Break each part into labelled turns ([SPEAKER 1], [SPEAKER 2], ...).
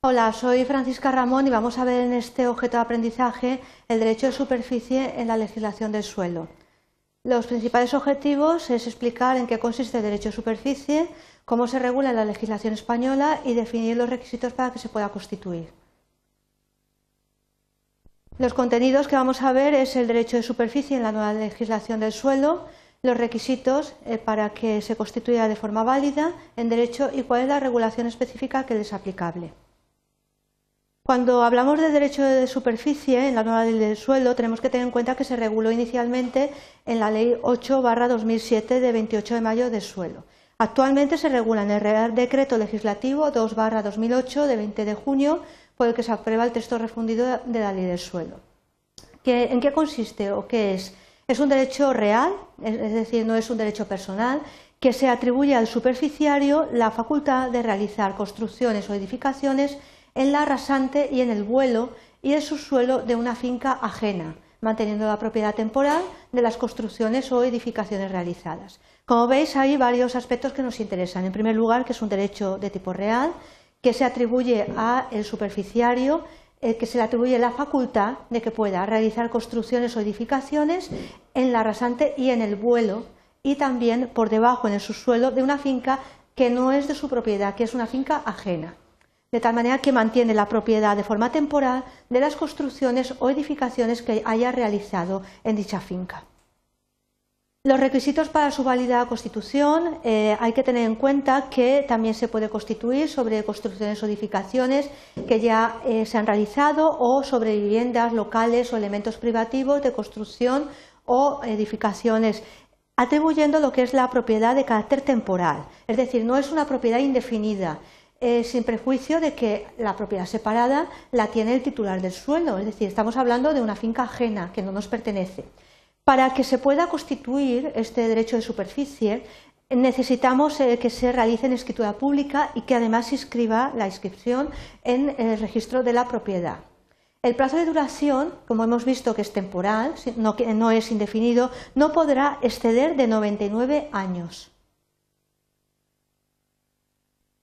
[SPEAKER 1] Hola, soy Francisca Ramón y vamos a ver en este objeto de aprendizaje el derecho de superficie en la legislación del suelo. Los principales objetivos es explicar en qué consiste el derecho de superficie, cómo se regula en la legislación española y definir los requisitos para que se pueda constituir. Los contenidos que vamos a ver es el derecho de superficie en la nueva legislación del suelo, los requisitos eh, para que se constituya de forma válida en derecho y cuál es la regulación específica que es aplicable. Cuando hablamos de derecho de superficie en la nueva ley del suelo, tenemos que tener en cuenta que se reguló inicialmente en la Ley 8-2007 de 28 de mayo del suelo. Actualmente se regula en el Real Decreto Legislativo 2-2008 de 20 de junio, por el que se aprueba el texto refundido de la Ley del Suelo. ¿En qué consiste o qué es? Es un derecho real, es decir, no es un derecho personal, que se atribuye al superficiario la facultad de realizar construcciones o edificaciones en la rasante y en el vuelo y el subsuelo de una finca ajena, manteniendo la propiedad temporal de las construcciones o edificaciones realizadas. Como veis, hay varios aspectos que nos interesan. En primer lugar, que es un derecho de tipo real, que se atribuye al superficiario, eh, que se le atribuye la facultad de que pueda realizar construcciones o edificaciones en la rasante y en el vuelo, y también por debajo, en el subsuelo, de una finca que no es de su propiedad, que es una finca ajena de tal manera que mantiene la propiedad de forma temporal de las construcciones o edificaciones que haya realizado en dicha finca. Los requisitos para su válida constitución eh, hay que tener en cuenta que también se puede constituir sobre construcciones o edificaciones que ya eh, se han realizado o sobre viviendas locales o elementos privativos de construcción o edificaciones atribuyendo lo que es la propiedad de carácter temporal, es decir, no es una propiedad indefinida, eh, sin prejuicio de que la propiedad separada la tiene el titular del suelo, es decir, estamos hablando de una finca ajena que no nos pertenece. Para que se pueda constituir este derecho de superficie, necesitamos eh, que se realice en escritura pública y que además se inscriba la inscripción en el registro de la propiedad. El plazo de duración, como hemos visto que es temporal, no, no es indefinido, no podrá exceder de 99 años.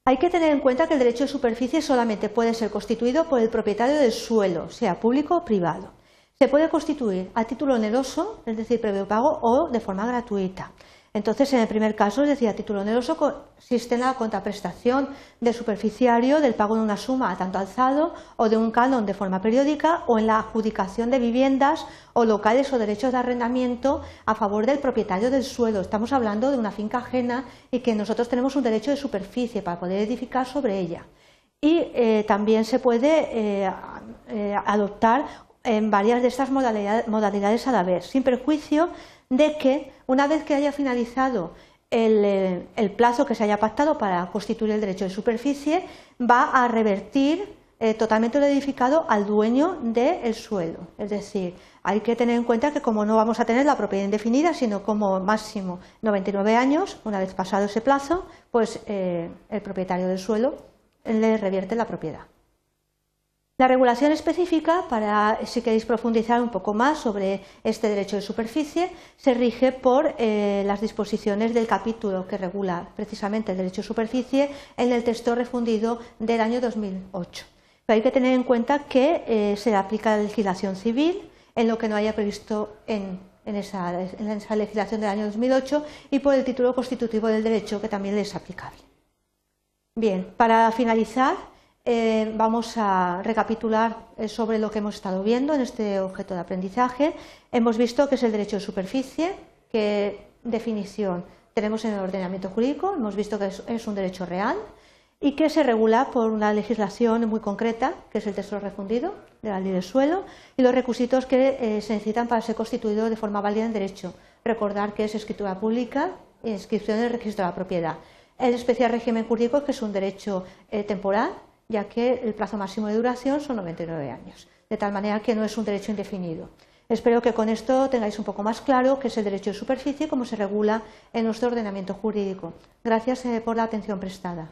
[SPEAKER 1] Hay que tener en cuenta que el derecho de superficie solamente puede ser constituido por el propietario del suelo, sea público o privado. Se puede constituir a título oneroso, es decir, previo pago, o de forma gratuita. Entonces, en el primer caso, es decir, a título oneroso, consiste en la contraprestación del superficiario del pago de una suma a tanto alzado o de un canon de forma periódica o en la adjudicación de viviendas o locales o derechos de arrendamiento a favor del propietario del suelo. Estamos hablando de una finca ajena y que nosotros tenemos un derecho de superficie para poder edificar sobre ella. Y eh, también se puede eh, eh, adoptar en varias de estas modalidades a la vez, sin perjuicio de que una vez que haya finalizado eh, el, plazo que se haya pactado para constituir el derecho de superficie, va a revertir eh, totalmente lo edificado al dueño del suelo. Es decir, hay que tener en cuenta que como no vamos a tener la propiedad indefinida, sino como máximo 99 años, una vez pasado ese plazo, pues eh, el propietario del suelo le revierte la propiedad. La regulación específica, para si queréis profundizar un poco más sobre este derecho de superficie, se rige por eh, las disposiciones del capítulo que regula precisamente el derecho de superficie en el texto refundido del año 2008. Pero hay que tener en cuenta que eh, se aplica la legislación civil en lo que no haya previsto en, esa, legislación del año 2008 y por el título constitutivo del derecho que también es aplicable. Bien, para finalizar, eh, vamos a recapitular eh, sobre lo que hemos estado viendo en este objeto de aprendizaje. Hemos visto que es el derecho de superficie, qué definición tenemos en el ordenamiento jurídico, hemos visto que es, un derecho real y que se regula por una legislación muy concreta, que es el texto refundido de la ley del suelo, y los requisitos que eh, se necesitan para ser constituido de forma válida en derecho. Recordar que es escritura pública inscripción en el registro de la propiedad. El especial régimen jurídico, que es un derecho temporal, ya que el plazo máximo de duración son 99 años, de tal manera que no es un derecho indefinido. Espero que con esto tengáis un poco más claro qué es el derecho de superficie y cómo se regula en nuestro ordenamiento jurídico. Gracias eh, por la atención prestada.